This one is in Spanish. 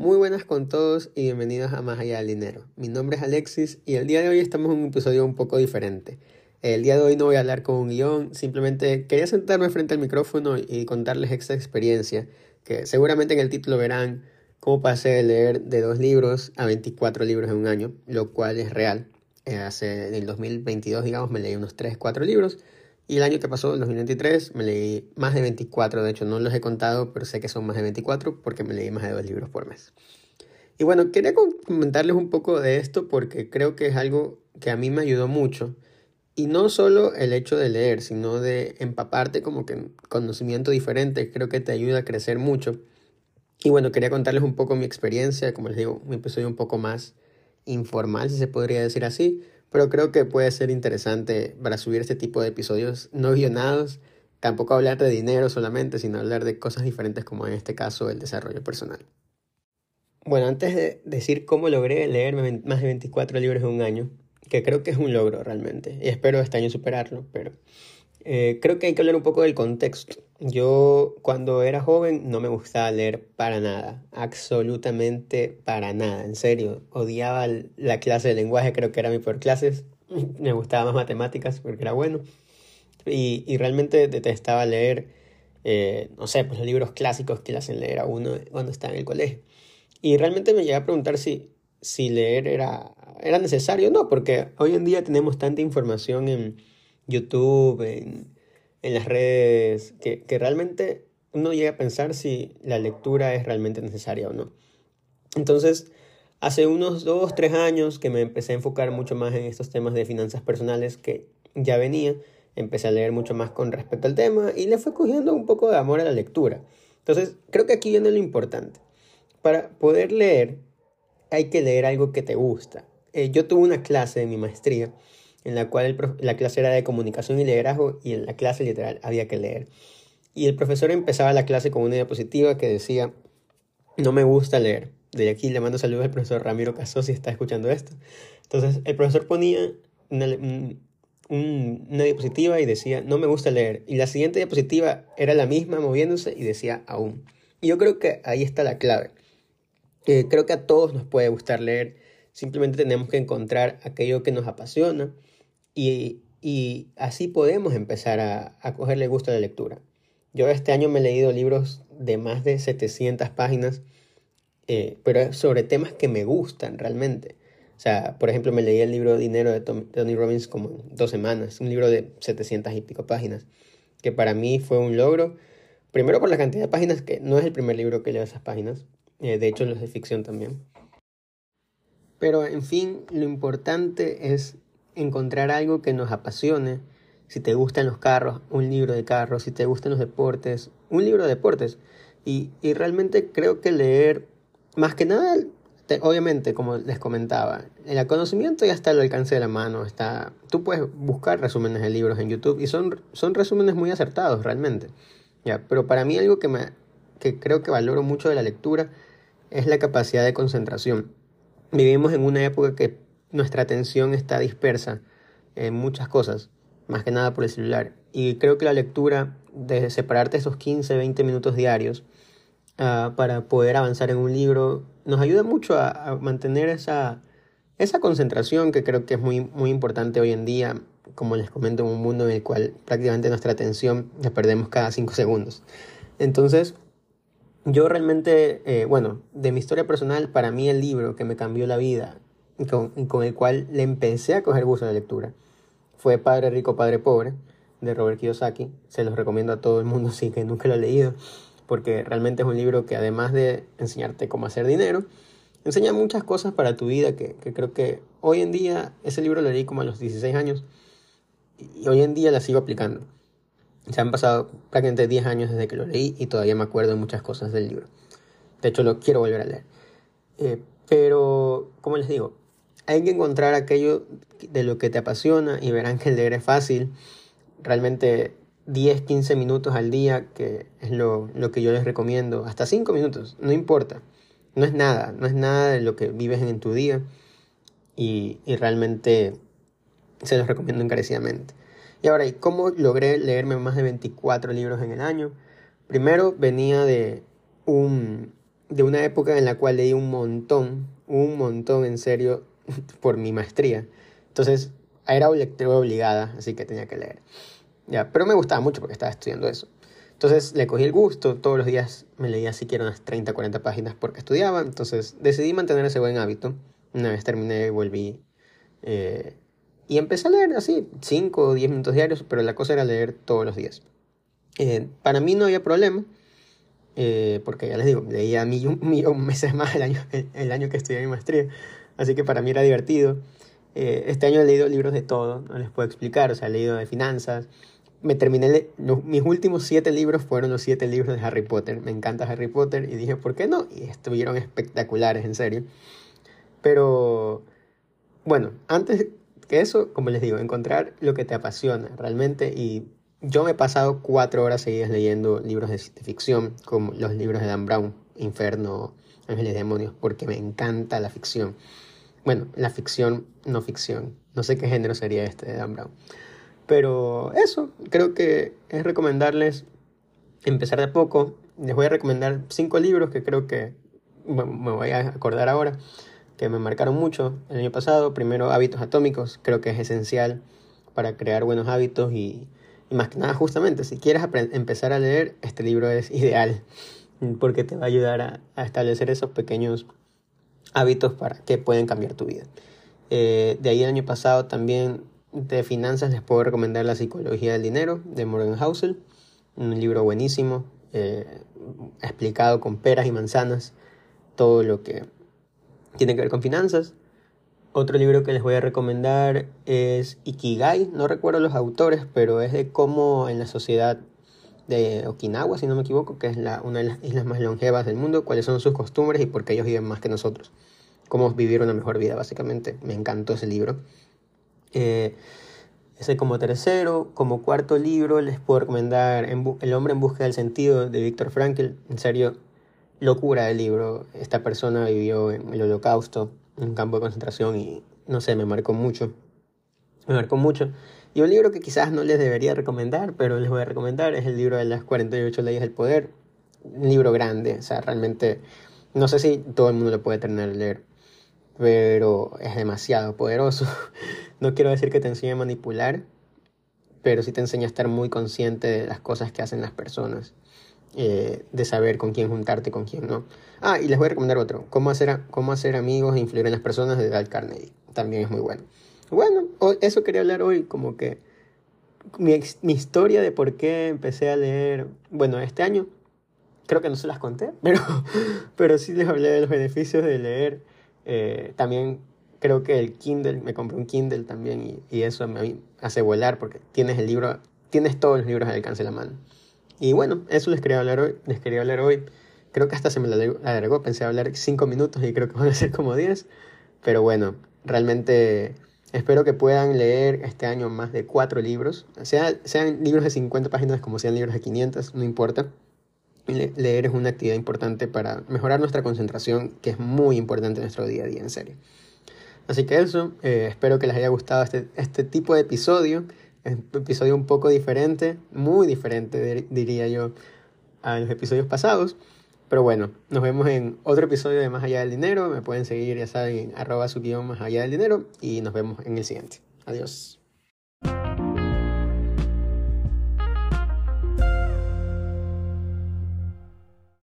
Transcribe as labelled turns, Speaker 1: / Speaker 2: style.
Speaker 1: Muy buenas con todos y bienvenidos a Más Allá del Dinero. Mi nombre es Alexis y el día de hoy estamos en un episodio un poco diferente. El día de hoy no voy a hablar con un guion, simplemente quería sentarme frente al micrófono y contarles esta experiencia, que seguramente en el título verán cómo pasé de leer de dos libros a 24 libros en un año, lo cual es real. Eh, hace, en el 2022, digamos, me leí unos 3, 4 libros y el año que pasó, el 2023, me leí más de 24, de hecho no los he contado, pero sé que son más de 24 porque me leí más de dos libros por mes. Y bueno, quería comentarles un poco de esto porque creo que es algo que a mí me ayudó mucho. Y no solo el hecho de leer, sino de empaparte como que en conocimiento diferente, creo que te ayuda a crecer mucho. Y bueno, quería contarles un poco mi experiencia, como les digo, un episodio un poco más informal, si se podría decir así, pero creo que puede ser interesante para subir este tipo de episodios no guionados, tampoco hablar de dinero solamente, sino hablar de cosas diferentes como en este caso el desarrollo personal. Bueno, antes de decir cómo logré leerme más de 24 libros en un año, que creo que es un logro realmente, y espero este año superarlo, pero eh, creo que hay que hablar un poco del contexto. Yo cuando era joven no me gustaba leer para nada, absolutamente para nada, en serio. Odiaba la clase de lenguaje, creo que era mi peor clase. Me gustaba más matemáticas porque era bueno. Y, y realmente detestaba leer, eh, no sé, pues los libros clásicos que le hacen leer a uno cuando está en el colegio. Y realmente me llegué a preguntar si, si leer era, era necesario. No, porque hoy en día tenemos tanta información en YouTube, en, las redes, que, realmente uno llega a pensar si la lectura es realmente necesaria o no. Entonces, hace unos dos, tres años que me empecé a enfocar mucho más en estos temas de finanzas personales que ya venía, empecé a leer mucho más con respecto al tema y le fue cogiendo un poco de amor a la lectura. Entonces, creo que aquí viene lo importante. Para poder leer, hay que leer algo que te gusta. Eh, yo tuve una clase en mi maestría en la cual la clase era de comunicación y liderazgo y en la clase literal había que leer. Y el profesor empezaba la clase con una diapositiva que decía, no me gusta leer. De aquí le mando saludos al profesor Ramiro Caso si está escuchando esto. Entonces el profesor ponía una, una diapositiva y decía, no me gusta leer. Y la siguiente diapositiva era la misma moviéndose y decía, aún. Y yo creo que ahí está la clave. Eh, creo que a todos nos puede gustar leer. Simplemente tenemos que encontrar aquello que nos apasiona y, así podemos empezar a, a cogerle gusto a la lectura. Yo este año me he leído libros de más de 700 páginas, eh, pero sobre temas que me gustan realmente. O sea, por ejemplo, me leí el libro Dinero de Tony Robbins como en dos semanas, un libro de 700 y pico páginas, que para mí fue un logro. Primero por la cantidad de páginas, que no es el primer libro que leo esas páginas, eh, de hecho los de ficción también. Pero en fin, lo importante es encontrar algo que nos apasione. Si te gustan los carros, un libro de carros. Si te gustan los deportes, un libro de deportes. Y, y realmente creo que leer, más que nada, obviamente, como les comentaba, el conocimiento ya está al alcance de la mano. Está, tú puedes buscar resúmenes de libros en YouTube y son, son resúmenes muy acertados realmente. ¿ya? Pero para mí algo que, me, que creo que valoro mucho de la lectura es la capacidad de concentración. Vivimos en una época que nuestra atención está dispersa en muchas cosas, más que nada por el celular. Y creo que la lectura, de separarte esos 15, 20 minutos diarios uh, para poder avanzar en un libro, nos ayuda mucho a, a, mantener esa, esa concentración que creo que es muy, muy importante hoy en día, como les comento, en un mundo en el cual prácticamente nuestra atención la perdemos cada 5 segundos. Entonces, yo realmente, eh, bueno, de mi historia personal, para mí el libro que me cambió la vida con, con el cual le empecé a coger gusto a la lectura fue Padre Rico, Padre Pobre, de Robert Kiyosaki. Se los recomiendo a todo el mundo si que nunca lo ha leído, porque realmente es un libro que además de enseñarte cómo hacer dinero, enseña muchas cosas para tu vida que, que creo que hoy en día, ese libro lo leí como a los 16 años, y hoy en día la sigo aplicando. Se han pasado prácticamente 10 años desde que lo leí y todavía me acuerdo de muchas cosas del libro. De hecho, lo quiero volver a leer. Eh, pero, como les digo, hay que encontrar aquello de lo que te apasiona y verán que leer es fácil. Realmente 10, 15 minutos al día, que es lo, lo que yo les recomiendo. Hasta 5 minutos, no importa. No es nada, no es nada de lo que vives en tu día. Y, y realmente se los recomiendo encarecidamente. Y ahora, ¿y cómo logré leerme más de 24 libros en el año? Primero venía de un, de una época en la cual leí un montón, un montón en serio, por mi maestría. Entonces, era obligada, así que tenía que leer. Ya, pero me gustaba mucho porque estaba estudiando eso. Entonces le cogí el gusto, todos los días me leía siquiera unas 30, 40 páginas porque estudiaba, entonces decidí mantener ese buen hábito. Una vez terminé, volví eh, y empecé a leer así, 5 o 10 minutos diarios, pero la cosa era leer todos los días. Eh, para mí no había problema, eh, porque ya les digo, leía mil, millón meses más el año, el, año que estudié mi maestría, así que para mí era divertido. este año he leído libros de todo, no les puedo explicar, o sea, he leído de finanzas, me terminé, mis últimos siete libros fueron los siete libros de Harry Potter. Me encanta Harry Potter y dije, ¿por qué no? Y estuvieron espectaculares, en serio. Pero, bueno, antes que eso, como les digo, encontrar lo que te apasiona realmente. Y yo me he pasado cuatro horas seguidas leyendo libros de ficción, como los libros de Dan Brown, Inferno, Ángeles y Demonios, porque me encanta la ficción. Bueno, la ficción, no ficción. No sé qué género sería este de Dan Brown. Pero eso, creo que es recomendarles empezar de poco. Les voy a recomendar cinco libros que creo que me voy a acordar ahora, que me marcaron mucho el año pasado. Primero, Hábitos Atómicos, creo que es esencial para crear buenos hábitos y, más que nada, justamente, si quieres empezar a leer, este libro es ideal porque te va a ayudar a, establecer esos pequeños hábitos para que pueden cambiar tu vida. Eh, de ahí el año pasado también de finanzas les puedo recomendar La psicología del dinero de Morgan Housel, un libro buenísimo, eh, explicado con peras y manzanas todo lo que tiene que ver con finanzas. Otro libro que les voy a recomendar es Ikigai, no recuerdo los autores, pero es de cómo en la sociedad de Okinawa, si no me equivoco, que es la, una de las islas más longevas del mundo, cuáles son sus costumbres y por qué ellos viven más que nosotros. Cómo vivir una mejor vida, básicamente. Me encantó ese libro. Eh, ese como tercero. Como cuarto libro les puedo recomendar El hombre en busca del sentido de Víctor Frankl. En serio, locura del libro. Esta persona vivió en el holocausto, en un campo de concentración y no sé, me marcó mucho. Me marcó mucho. Y un libro que quizás no les debería recomendar, pero les voy a recomendar, es el libro de las 48 leyes del poder. Un libro grande, o sea, realmente no sé si todo el mundo lo puede tener a leer pero es demasiado poderoso. No quiero decir que te enseñe a manipular, pero sí te enseña a estar muy consciente de las cosas que hacen las personas, eh, de saber con quién juntarte, con quién no. Ah, y les voy a recomendar otro, cómo hacer, cómo hacer amigos e influir en las personas de Dal Carnegie. También es muy bueno. Bueno, eso quería hablar hoy, como que mi, mi historia de por qué empecé a leer, bueno, este año, creo que no se las conté, pero, pero sí les hablé de los beneficios de leer eh, también creo que el Kindle, me compré un Kindle también y, eso me hace volar porque tienes el libro, tienes todos los libros al alcance de la mano. Y bueno, eso les quería hablar hoy, les quería hablar hoy. Creo que hasta se me alargó, pensé hablar cinco minutos y creo que van a ser como 10. Pero bueno, realmente espero que puedan leer este año más de cuatro libros. Sea, sean libros de 50 páginas como sean libros de 500, no importa leer es una actividad importante para mejorar nuestra concentración, que es muy importante en nuestro día a día, en serio. Así que eso, eh, espero que les haya gustado este, este tipo de episodio, un episodio un poco diferente, muy diferente diría yo a los episodios pasados. Pero bueno, nos vemos en otro episodio de Más Allá del Dinero. Me pueden seguir, ya saben, en arroba su guion más allá del dinero. Y nos vemos en el siguiente. Adiós.